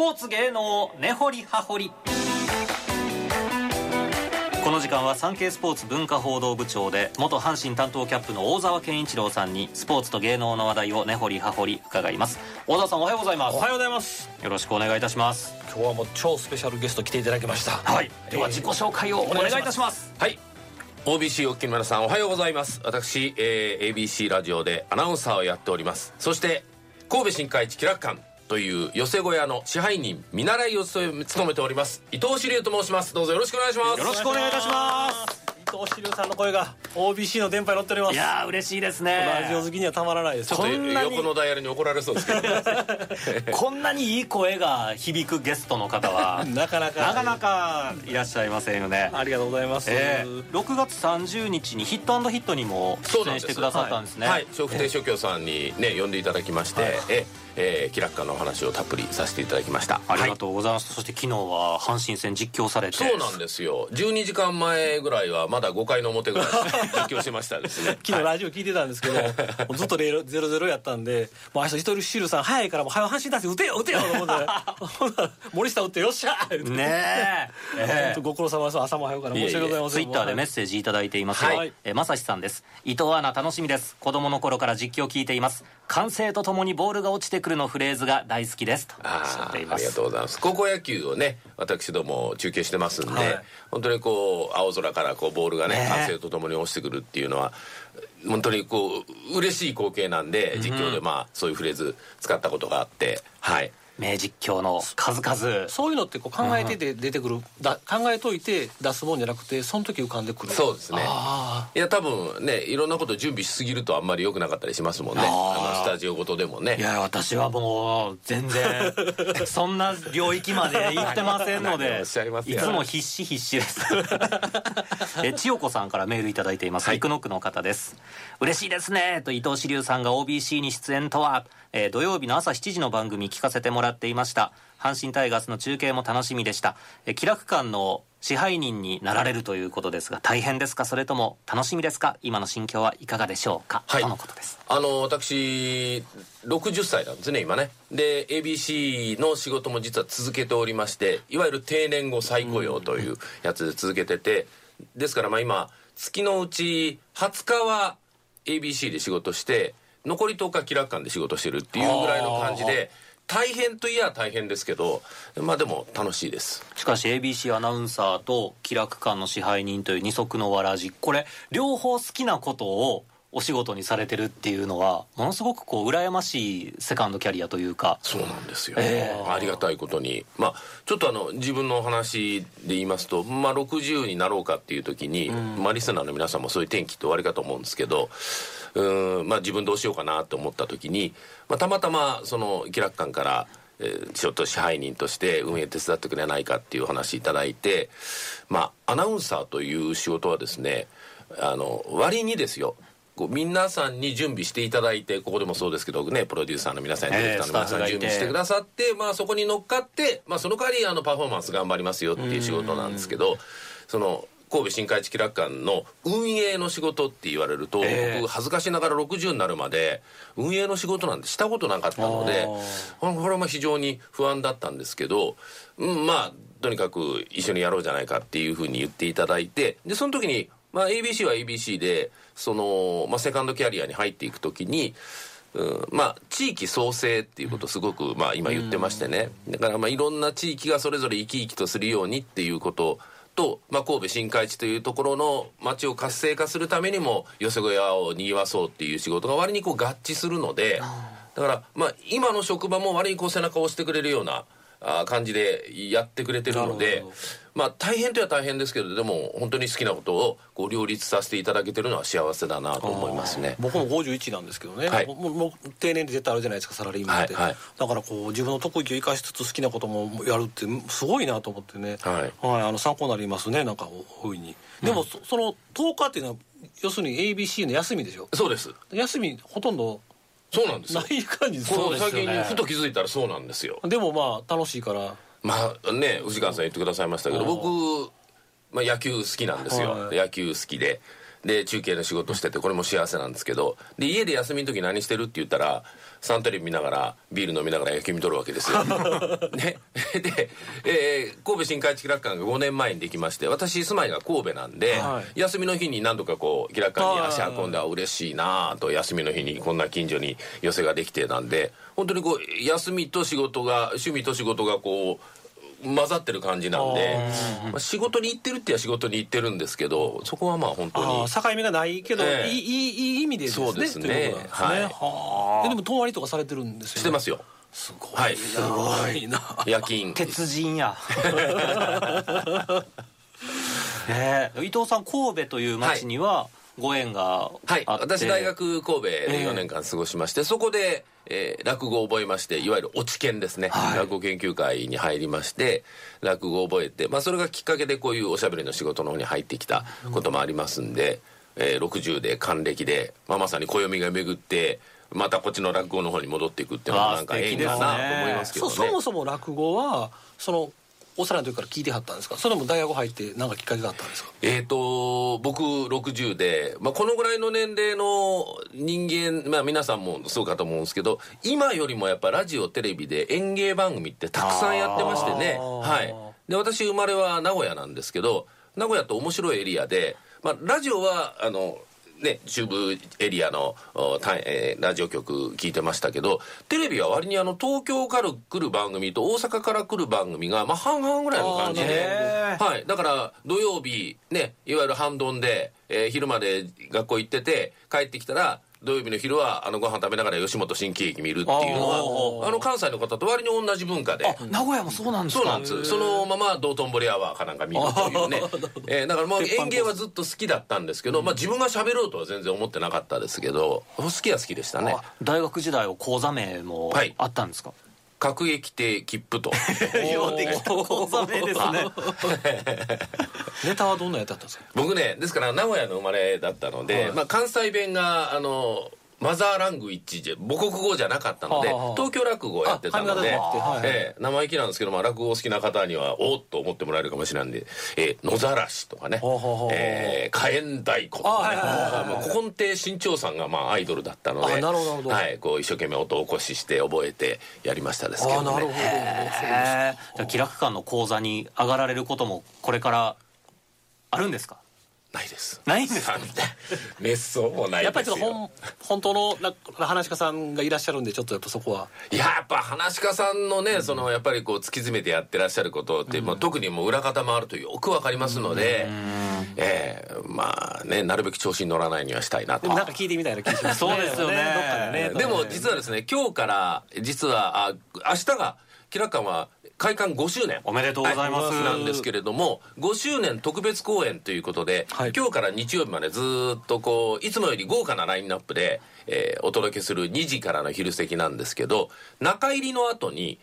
ポーツ芸能根掘り葉掘り。この時間は産経スポーツ文化報道部長で元阪神担当キャップの大沢健一郎さんにスポーツと芸能の話題を根掘り葉掘り伺います。大沢さんおはようございます。おはようございます。よろしくお願いいたします。今日はもう超スペシャルゲスト来ていただきました。はい。では自己紹介をお願いいたします。はい。OBC おっきの皆さんおはようございます。私、えー ABC ラジオでアナウンサーをやっております。そして神戸新海地気楽館という寄せ小屋の支配人見習いを務めております。伊藤志龍と申します。どうぞよろしくお願いします。よろしくお願いいたします。伊藤志龍さんの声が OBC の電波に乗っております。いやー嬉しいですね。ラジオ好きにはたまらないです。ちょっとこんなに横のダイヤルに怒られそうですけど こんなにいい声が響くゲストの方は なかなか。なかなかいらっしゃいませんよね。ありがとうございます、えー、6月30日にヒットヒットにも出演してくださったんですね。はい。笑福亭諸教さんにね呼んでいただきまして、はい。ええー、気楽館のお話をたっぷりさせていただきました。ありがとうございます、そして昨日は阪神戦実況されて。そうなんですよ。12時間前ぐらいはまだ5回の表ぐらい 実況してましたですね。昨日ラジオ聞いてたんですけど、もうずっと0-0やったんでもう明日一人シルさん早いからもう早く阪神出して打てよ打てよと思って。ほんなら森下打ってよっしゃー言うて。ねえ。え 本当ご苦労様です。朝も早くから申し訳ございません。ツイッターでメッセージいただいていますよ、はい。えまさしさんです。伊藤アナ楽しみです。子供の頃から実況聞いています。歓声とともにボールが落ちてくるのフレーズが大好きですとあっています。ーありがとうございます。高校野球をね私ども中継してますんで、はい。本当にこう青空からこうボールがねね歓声とともに落ちてくるっていうのは本当にこう嬉しい光景なんで実況でまあそういうフレーズ使ったことがあってはい名実況の数々。そういうのってこう考えてて出てくる、だ考えといて出すもんじゃなくてその時浮かんでくる。そうですね。あいや多分ねいろんなこと準備しすぎるとあんまり良くなかったりしますもんね。あのスタジオごとでもね。いや私はもう全然 そんな領域まで行ってませんのでい。つも必死必死です。え千代子さんからメールいただいています、はい。イクノックの方です。嬉しいですねと伊藤志龍さんが OBC に出演とは、えー土曜日の朝7時の番組聞かせてもらっていました。阪神タイガースの中継も楽しみでした、えー気楽館の支配人になられるということですが大変ですか？それとも楽しみですか？今の心境はいかがでしょうか、はい。とのことです。あの私60歳なんですね今ね。で ABC の仕事も実は続けておりましていわゆる定年後再雇用というやつで続けててですからまあ今月のうち20日は ABC で仕事して残り10日気楽館で仕事してるっていうぐらいの感じで大変といや大変ですけどまあでも楽しいです。しかし ABC アナウンサーと気楽館の支配人という二足のわらじ。これ両方好きなことをお仕事にされてるっていうのはものすごくこう羨ましいセカンドキャリアというか。そうなんですよ、えありがたいことに。まあちょっとあの自分の話で言いますと、まあ、60になろうかっていう時に、まあ、リスナーの皆さんもそういう転機っておありかと思うんですけどうーん、まあ、自分どうしようかなと思った時に、まあ、たまたまその気楽館からえーちょっと支配人として運営手伝ってくれないかっていうお話いただいてまあアナウンサーという仕事はですねあの割にですよこう皆さんに準備していただいてここでもそうですけどねプロデューサーの皆さんやディレクターの皆さん準備してくださって、まあ、そこに乗っかって、まあ、その代わりあのパフォーマンス頑張りますよっていう仕事なんですけどその神戸新海地気楽館の運営の仕事って言われると、ええ。僕恥ずかしながら60になるまで運営の仕事なんてしたことなかったのでこれはまあ非常に不安だったんですけど、うん、まあとにかく一緒にやろうじゃないかっていうふうに言っていただいてでその時に、まあ、ABC は ABC でその、まあ、セカンドキャリアに入っていく時にうんまあ地域創生っていうことをすごく、まあ、今言ってましてね、だからまあいろんな地域がそれぞれ生き生きとするようにっていうことと、まあ、神戸新海地というところの町を活性化するためにも寄せ小屋をにぎわそうっていう仕事が割にこう合致するのでだからまあ今の職場も割にこう背中を押してくれるような感じでやってくれてるのでまあ大変といえば大変ですけどでも本当に好きなことをこう両立させていただけてるのは幸せだなと思いますね。僕も51なんですけどね、はい。もうもう定年で絶対あるじゃないですかサラリーマンって、はいはい。だからこう自分の得意を生かしつつ好きなこともやるってすごいなと思ってね、はい。あの参考になりますねなんか大いに。でも、そその10日っていうのは要するに ABC の休みでしょ？そうです。休みほとんどそうなんですよ。ない感じそうですよね。最近にふと気づいたらそうなんですよ。でもまあ楽しいから。まあね藤川さん言ってくださいましたけど僕、まあ、野球好きなんですよ、はい。野球好きでで中継の仕事しててこれも幸せなんですけどで家で休みの時何してるって言ったらサントリー見ながらビール飲みながら野球見とるわけですよ。ね。神戸新海地気楽館が5年前にできまして私住まいが神戸なんで、は休みの日に何度かこう気楽館に足運んであ嬉しいなと休みの日にこんな近所に寄せができてなんで本当にこう休みと仕事が趣味と仕事がこう混ざってる感じなんで、まあ、仕事に行ってるっては仕事に行ってるんですけどそこはまあ本当に境目がないけど、ええ。いいいいいい意味でですね。そうですね。ですね、はい。でも泊まりとかされてるんですよ、ね、してますよ。すごいはい。すごいな。夜勤。鉄人や。え。ー伊藤さん神戸という町にはご縁があって、はい私大学神戸でええ。4年間過ごしまして、そこで、えー落語を覚えましていわゆる落ち研ですね、はい。落語研究会に入りまして落語を覚えて、まあ、それがきっかけでこういうおしゃべりの仕事の方に入ってきたこともありますんで、えー60で還暦で、まあ、まさに暦が巡ってまたこっちの落語の方に戻っていくっていうのもなんか縁かなと思いますけどね。そそもそも落語はその幼い時から聞いてはったんですか？それとも大学入って何かきっかけがあったんですか？えー、と僕60で、まあ、このぐらいの年齢の人間、まあ、皆さんもそうかと思うんですけど今よりもやっぱラジオテレビで演芸番組ってたくさんやってましてね、はい、で私生まれは名古屋なんですけど名古屋って面白いエリアで、まあ、ラジオはあのね、中部エリアの、えーラジオ局聞いてましたけどテレビは割にあの東京から来る番組と大阪から来る番組が、まあ、半々ぐらいの感じで。はい、だから土曜日ねいわゆる半ドンで、えー昼まで学校行ってて帰ってきたら土曜日の昼はあのご飯食べながら吉本新喜劇見るっていうのあはあの関西の方と割に同じ文化で。あ名古屋もそうなんですか？そうなんです。そのまま道頓堀アワーかなんか見るというね、えーだからもう演芸はずっと好きだったんですけど、まあ、自分が喋ろうとは全然思ってなかったですけど好きは好きでしたね。あ大学時代は講座名もはい。あったんですか、各駅亭切符と。ようできた。講座名ですね。ネタはどんなやつだったんですか？僕ねですから名古屋の生まれだったので、はい。まあ、関西弁があのマザーラングイッチで母国語じゃなかったので、東京落語をやってたので、ええ生意気なんですけど、まあ、落語お好きな方にはおっと思ってもらえるかもしれないんで「えー野ざらし」とかねほうほうほう「えー火炎太鼓」とかね。あはいはいはいはい。もう古今亭新潮さんがまあアイドルだったのではい、こう一生懸命音を起こしして覚えてやりましたですけどね。なるほど。じゃあ気楽館の講座に上がられることもこれからあるんですか？ないです。ないんですか？滅相もないですよ。やっぱりちょっと本本当のな話し家さんがいらっしゃるんでちょっとやっぱそこは。いややっぱ話し家さんのね、そのやっぱりこう突き詰めてやってらっしゃることって、まあ、特にもう裏方もあるとよくわかりますので、ええまあねなるべく調子に乗らないにはしたいなと。でもなんか聞いてみたいな気がしますね。そうですよね。どっかでね。でも実はですね今日から実はあ明日がキラ館は開館5周年。おめでとうございます。はなんですけれども5周年特別公演ということで、はい。今日から日曜日までずーっとこういつもより豪華なラインナップで、えーお届けする2時からの昼席なんですけど中入りの後に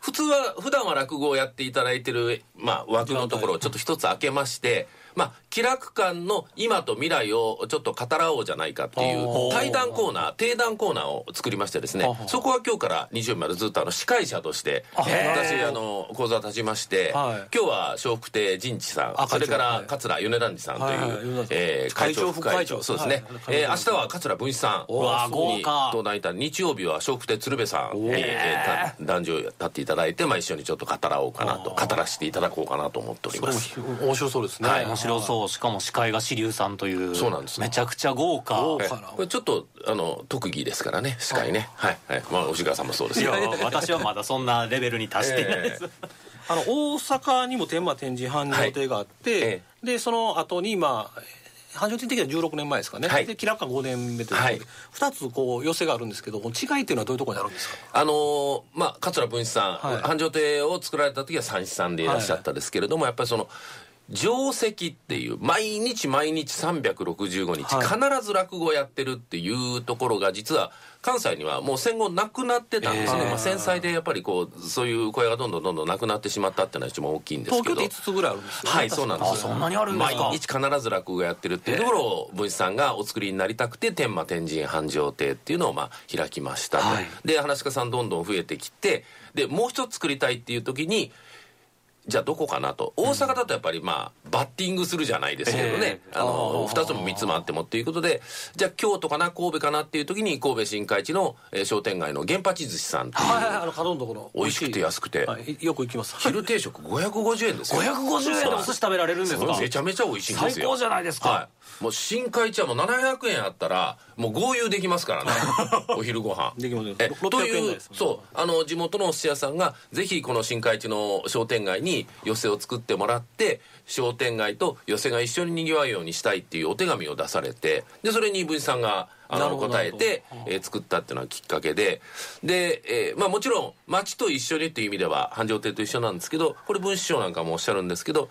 普通は普段は落語をやっていただいてる、まあ、枠のところをちょっと一つ開けまして、まあ、気楽館の今と未来をちょっと語らおうじゃないかっていう対談コーナー定談コーナーを作りましてですね。そこは今日から日曜日までずっとあの司会者として私あの講座立ちまして、はい。今日は笑福亭仁次さあんそれからはい。桂米團次さんという、えー会長副会会長。そうですね、はいえー明日は桂文枝さんに登壇いた日曜日は笑福亭鶴瓶さんに、えーた男女立っていただいて、まあ、一緒にちょっと語らおうかなと語らせていただこうかなと思っております。面白そうですね、白そう。しかも司会が志龍さんというそうなんですめちゃくちゃ豪華。え豪華な。これちょっとあの特技ですからね。司会ね。はい、はい。まあ押川さんもそうですいや私はまだそんなレベルに達していない。です、あの大阪にも天満展示繁盛亭があって、はい。えでその後にまあ繁盛亭的には16年前ですかね、はい。で気楽館5年目ということで、はい。2つこう寄せがあるんですけどこの違いっていうのはどういうところにあるんですか？あのーまあ桂文枝さん、はい。繁盛亭を作られた時は三枝さんでいらっしゃったですけれども、やっぱりその定石っていう毎日毎日365日、はい。必ず落語をやってるっていうところが実は関西にはもう戦後なくなってたんですね、えー。まあ、戦災でやっぱりこうそういう声がどんどんどんどんなくなってしまったっていうのは一番大きいんですけど。東京で5つぐらいあるんですよね、はいそうなんです。よあそんなにあるんですか。毎日必ず落語やってるっていうところを文枝さんがお作りになりたくて天満天神繁盛亭っていうのをまあ開きましたと、はい。で話し家さんどんどん増えてきてでもう一つ作りたいっていう時にじゃあどこかなと。大阪だとやっぱりまあバッティングするじゃないですけどね、あの2つも3つもあってもっていうことでじゃあ京都かな神戸かなっていう時に神戸新海地の、えー商店街の源八寿司さんっていうはいはいあの角のところ美味しくて安くて。はい、よく行きます。昼定食550円ですよ。550円でお寿司食べられるんですか？めちゃめちゃ美味しいんですよ。最高じゃないですか。はい。もう新海地はもう700円あったらもう合流できますからね。お昼ご飯。できますえ600というそう。あの地元のお寿司屋さんがぜひこの新海地の商店街に寄せを作ってもらって商店街と寄せが一緒ににぎわうようにしたいっていうお手紙を出されてでそれに文治さんがあの答えてえー作ったっていうのがきっかけでで、えーまあ、もちろん町と一緒にっていう意味では繁盛亭と一緒なんですけどこれ文枝師匠なんかもおっしゃるんですけど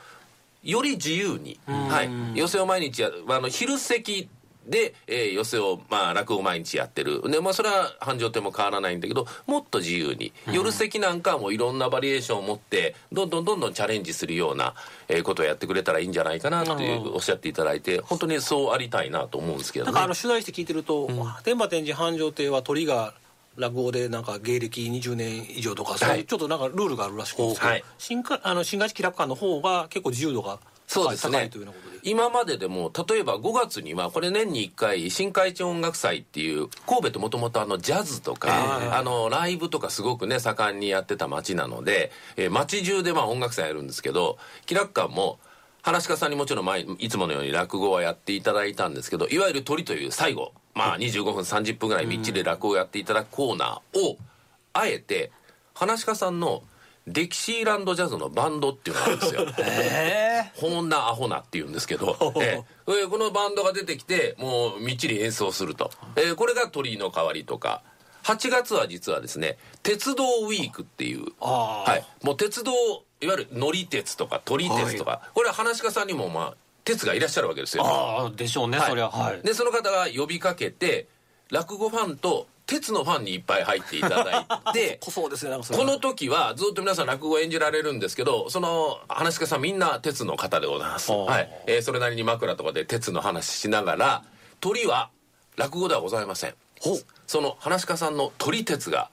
より自由に、はい、寄せを毎日やあの昼席で、えー寄せを、まあ、落語を毎日やってる。で、まあ、それは繁盛亭も変わらないんだけどもっと自由に、夜席なんかはもういろんなバリエーションを持ってどんどんどんどんチャレンジするような、えーことをやってくれたらいいんじゃないかなっていうおっしゃっていただいて本当にそうありたいなと思うんですけどね。なんかあの取材して聞いてると、天馬天神繁盛亭は鳥が落語でなんか芸歴20年以上とか、そういうちょっとなんかルールがあるらしくて、はい。新かあの新街地気楽館の方が結構自由度がそうですねというようなことで。今まででも例えば5月にはこれ年に1回新海地音楽祭っていう神戸ってもともとあのジャズとか、あのライブとかすごくね盛んにやってた街なので、えー街中でまあ音楽祭やるんですけど気楽館も話し家さんにもちろん毎いつものように落語はやっていただいたんですけどいわゆる鳥という最後まあ25分30分ぐらいみっちり落語をやっていただくコーナーをあえて話し家さんのデキシーランドジャズのバンドっていうのがあるんですよ。えほんなアホなって言うんですけど、ええ。えこのバンドが出てきてもうみっちり演奏すると、えこれが鳥居の代わりとか。8月は実はですね鉄道ウィークっていう、はい、もう鉄道いわゆる乗り鉄とか撮り鉄とか、これは話し家さんにもまあ鉄がいらっしゃるわけですよ。ああでしょうね、はい。そりゃ。はい。でその方が呼びかけて落語ファンと鉄のファンにいっぱい入っていただいて こそうですねこの時はずっと皆さん落語を演じられるんですけどその話し家さんみんな鉄の方でございます、はい。えーそれなりに枕とかで鉄の話しながら鳥は落語ではございません。その話し家さんの鳥鉄が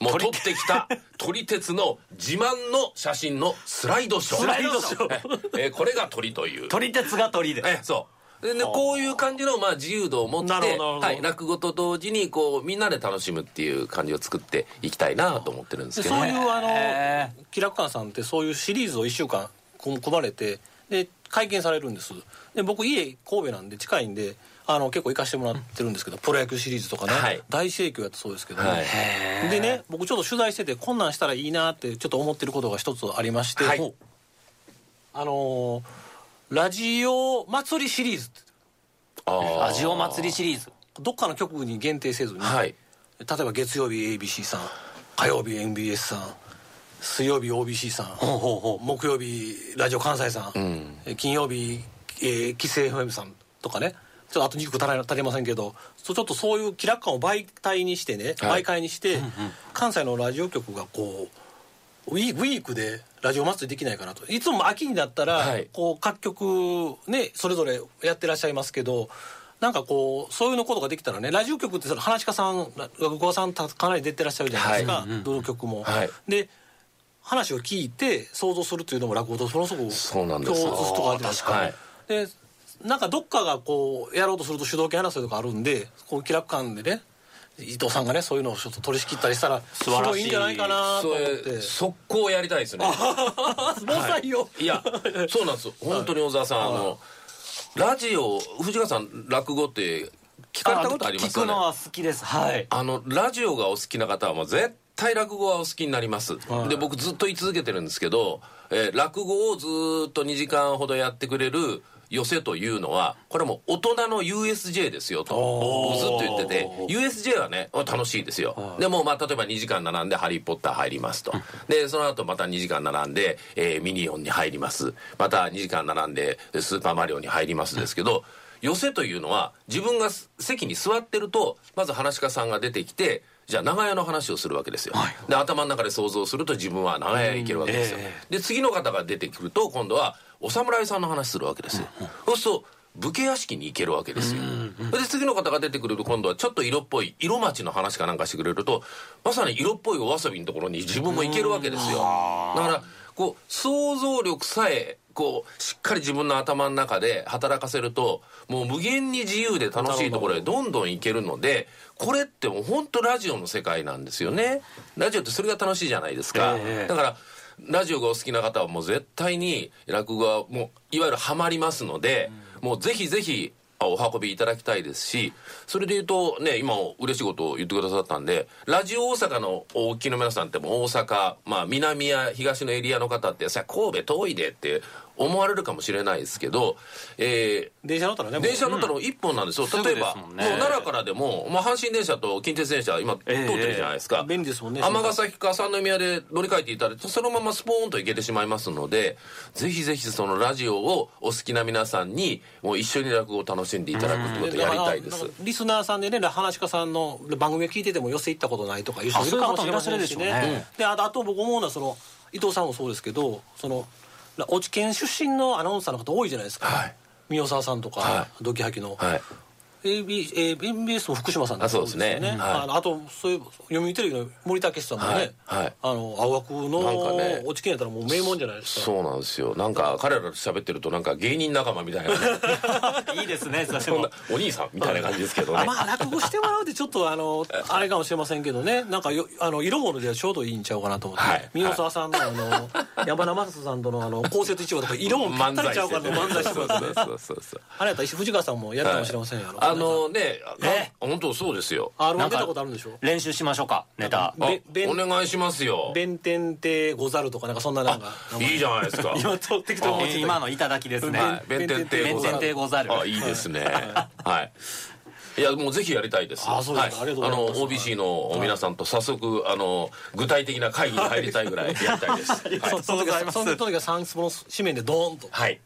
もう撮ってきた鳥鉄。の自慢の写真のスライドショー。スライドショー。ええーこれが鳥という。鳥鉄が鳥でえそうででこういう感じのまあ自由度を持って、はい、落語と同時にこうみんなで楽しむっていう感じを作っていきたいなと思ってるんですでけどね。そういうあへの気楽館さんってそういうシリーズを1週間組組まれてで会見されるんです。で僕家神戸なんで近いんであの結構行かしてもらってるんですけど、プロ野球シリーズとかね、はい。大盛況やったそうですけど。ね、はい。でね僕ちょっと取材しててこんなんしたらいいなってちょっと思ってることが一つありまして、はい。あのーラジオ祭りシリーズラジオ祭りシリーズ。どっかの局に限定せずに、はい。例えば月曜日 ABC さん火曜日 MBS さん水曜日 OBC さんほうほうほう。木曜日ラジオ関西さん、ん。え金曜日、えー、キス FM さんとかね。ちょっとあと2個足りませんけどちょっとそういう気楽感を媒体にしてね、はい。媒介にして、関西のラジオ局がこうウィークでラジオ祭りできないかなと。いつも秋になったら、はい。こう各局ねそれぞれやってらっしゃいますけどなんかこうそういうのことができたらねラジオ局ってその話し家さん落語家さんたかなり出てらっしゃるじゃないですか、はどの曲も。はい。で話を聞いて想像するっていうのも落語とものそうなんです。共通とかあるじゃないですか、はい。でなんかどっかがこうやろうとすると主導権争いとかあるんでこう気楽感でね伊藤さんがねそういうのをちょっと取り仕切ったりしたらす素晴らしい。ごいいいんじゃないかなとそ思って。れ速攻やりたいですね。防災よ、い。やそうなんです。本当に小沢さんあのラジオ藤川さん落語って聞かれたことありますよね？聞くのは好きです。はい。あのラジオがお好きな方はもう絶対落語はお好きになります、はい。で僕ずっと言い続けてるんですけど、えー落語をずーっと2時間ほどやってくれる寄せというのはこれもう大人の USJ ですよと僕ずっと言ってて USJ はね楽しいですよ。でもまあ例えば2時間並んで「ハリー・ポッター」入りますと。でその後また2時間並んで、えーミニオンに入ります。また2時間並んで「スーパーマリオ」に入りますですけど寄せというのは自分が席に座ってるとまず話し家さんが出てきてじゃあ長屋の話をするわけですよ、で頭の中で想像すると自分は長屋へ行けるわけですよ、えで次の方が出てくると今度はお侍さんの話するわけですよ、そうすると武家屋敷に行けるわけですよ、で次の方が出てくると今度はちょっと色っぽい色町の話かなんかしてくれるとまさに色っぽいお遊びのところに自分も行けるわけですよ。だからこう想像力さえこうしっかり自分の頭の中で働かせるともう無限に自由で楽しいところへどんどん行けるのでこれってもう本当ラジオの世界なんですよね。ラジオってそれが楽しいじゃないですか、ええ。だからラジオがお好きな方はもう絶対に落語はもういわゆるハマりますので、もうぜひぜひあお運びいただきたいですしそれで言うとね今嬉しいことを言ってくださったんでラジオ大阪のお聞きの皆さんってもう大阪、まあ、南や東のエリアの方ってさ神戸遠いでって思われるかもしれないですけど、え電車乗ったらねー、電車乗ったら一本なんですよ、すぐ例えばもんね。もう奈良からでも、まあ、阪神電車と近鉄電車今通ってるじゃないですか、便利ですもんね尼崎か三宮で乗り換えていただいてそのままスポーンと行けてしまいますのでぜひぜひそのラジオをお好きな皆さんにもう一緒に落語を楽しんでいただくってことをやりたいです。リスナーさんでね話し家さんの番組を聞いてても寄せ行ったことないとかいう人いるかもしれませんしね。ねであとあと僕思うのはその伊藤さんもそうですけどその落ち県出身のアナウンサーの方多いじゃないですか、はい。宮沢さんとか、はドキハキの、はい AB えー MBS の福島さんあそうですね。よはい。あとそういう読売テレビの森武さんもね、はい。はい。あの青学のなんかね。落ち県やったらもう名門じゃないですか。そうなんですよ。なんか彼らと喋ってるとなんか芸人仲間みたいなね。いいですねそんなもお兄さんみたいな感じですけどね。まあ落語してもらうってちょっとあのあれかもしれませんけどね。なんかよあの色物ではちょうどいいんちゃうかなと思って、はい。宮沢さんのあの山田雅人さんとのあの公設一応とか色もぴったりちゃうからの漫才してくださいねそうそうそうあれやったら藤川さんもやるかもしれませんやろ、あのねえ？あ本当そうですよ。R1 なんか出たことあるんでしょ？練習しましょうかネタ。お願いしますよ。弁天亭ござるとかなんかそんななんか。いいじゃないですか。今と適当に今の頂きですね。はい。弁天亭ござる。弁天亭ござる。あいいですね。はい。い。やもうぜひやりたいです。あそうですか。はい。ありがとうございます。の OBC の皆さんと早速あの具体的な会議に入りたいぐらいやりたいです。はい。そその時はその時は三坪の紙面でドーンと。はい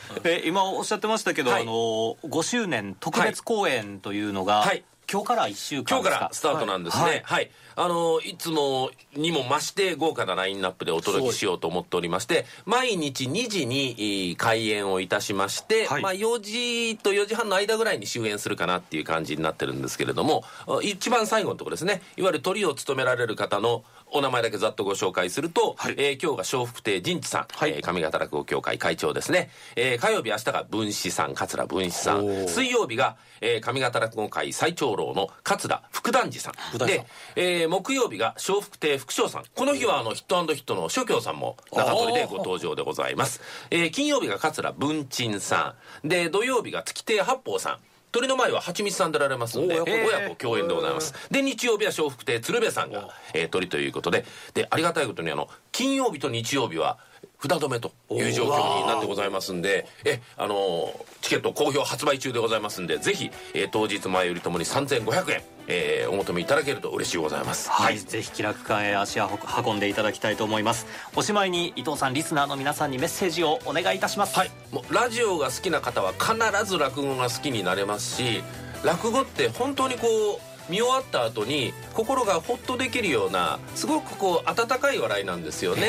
え今おっしゃってましたけど、はい。あの5周年特別公演というのが、はい。今日から1週間今日かからスタートなんですね。ははい。い。あのいつもにも増して豪華なラインナップでお届けしようと思っておりまして毎日2時にえー開演をいたしまして、はい。まあ、4時と4時半の間ぐらいに終演するかなっていう感じになってるんですけれどもあ一番最後のところですね。いわゆるトリを務められる方のお名前だけざっとご紹介すると、えー今日が笑福亭仁地さん、えー上方落語協会会長ですね、えー火曜日明日が文枝さん桂文枝さん。水曜日が、えー上方落語会最長老の桂福団次さん。福団次さん。で、えー木曜日が笑福亭福昇さん。この日はあのヒットヒットの諸教さんも中取りでご登場でございます、えー金曜日が桂文鎮さん。で土曜日が月亭八方さん鳥の前は蜂蜜さんでられますんでお親親子子共演でございます。で日曜日は笑福亭鶴瓶さんが、えー鳥ということで。でありがたいことにあの金曜日と日曜日は札止めという状況になってございますんでえあのーチケット好評発売中でございますんでぜひ、えー当日前よりともに3500円、えーお求めいただけると嬉しいございます。はい、ぜひ気楽館へ足を運んでいただきたいと思います。おしまいに伊藤さんリスナーの皆さんにメッセージをお願いいたします。はい、もうラジオが好きな方は必ず落語が好きになれますし落語って本当にこう見終わった後に心がホッとできるようなすごくこう温かい笑いなんですよね、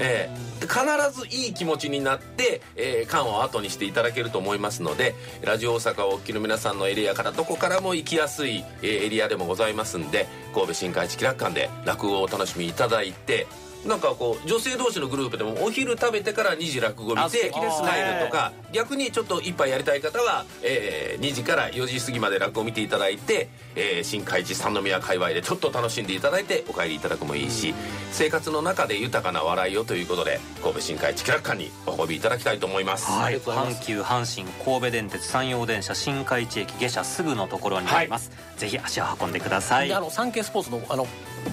ええ。で必ずいい気持ちになって、えー館を後にしていただけると思いますのでラジオ大阪をお聞きの皆さんのエリアからどこからも行きやすい、えーエリアでもございますんで神戸新海地気楽館で落語をお楽しみいただいてなんかこう女性同士のグループでもお昼食べてから2時落語見て敵ですね。帰るとか逆にちょっと一杯やりたい方は、えー2時から4時過ぎまで落語を見ていただいて、えー新海地三宮界隈でちょっと楽しんでいただいてお帰りいただくもいいし生活の中で豊かな笑いをということで神戸新海地気楽館にお運びいただきたいと思います。はい、阪急阪神神戸電鉄山陽電車新海地駅下車すぐのところにあります、ぜひ足を運んでください。であの産経スポーツのあの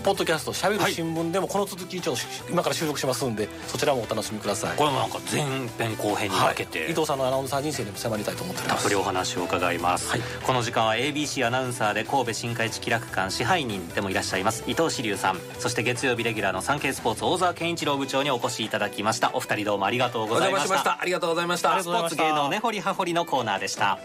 ポッドキャスト「しゃべる新聞」でもこの続きちょっと今から収録しますんでそちらもお楽しみください。これもなんか前編後編に分けて、伊藤さんのアナウンサー人生にも迫りたいと思っております。たっぷりお話を伺います、はい。この時間は ABC アナウンサーで神戸新海地気楽館支配人でもいらっしゃいます。伊藤志龍さん。そして月曜日レギュラーの産経スポーツ大沢健一郎部長にお越しいただきました。お二人どうもありがとうおございまし邪魔しましたたありがとうございましたスポーツ芸能根掘り葉掘りのコーナーでした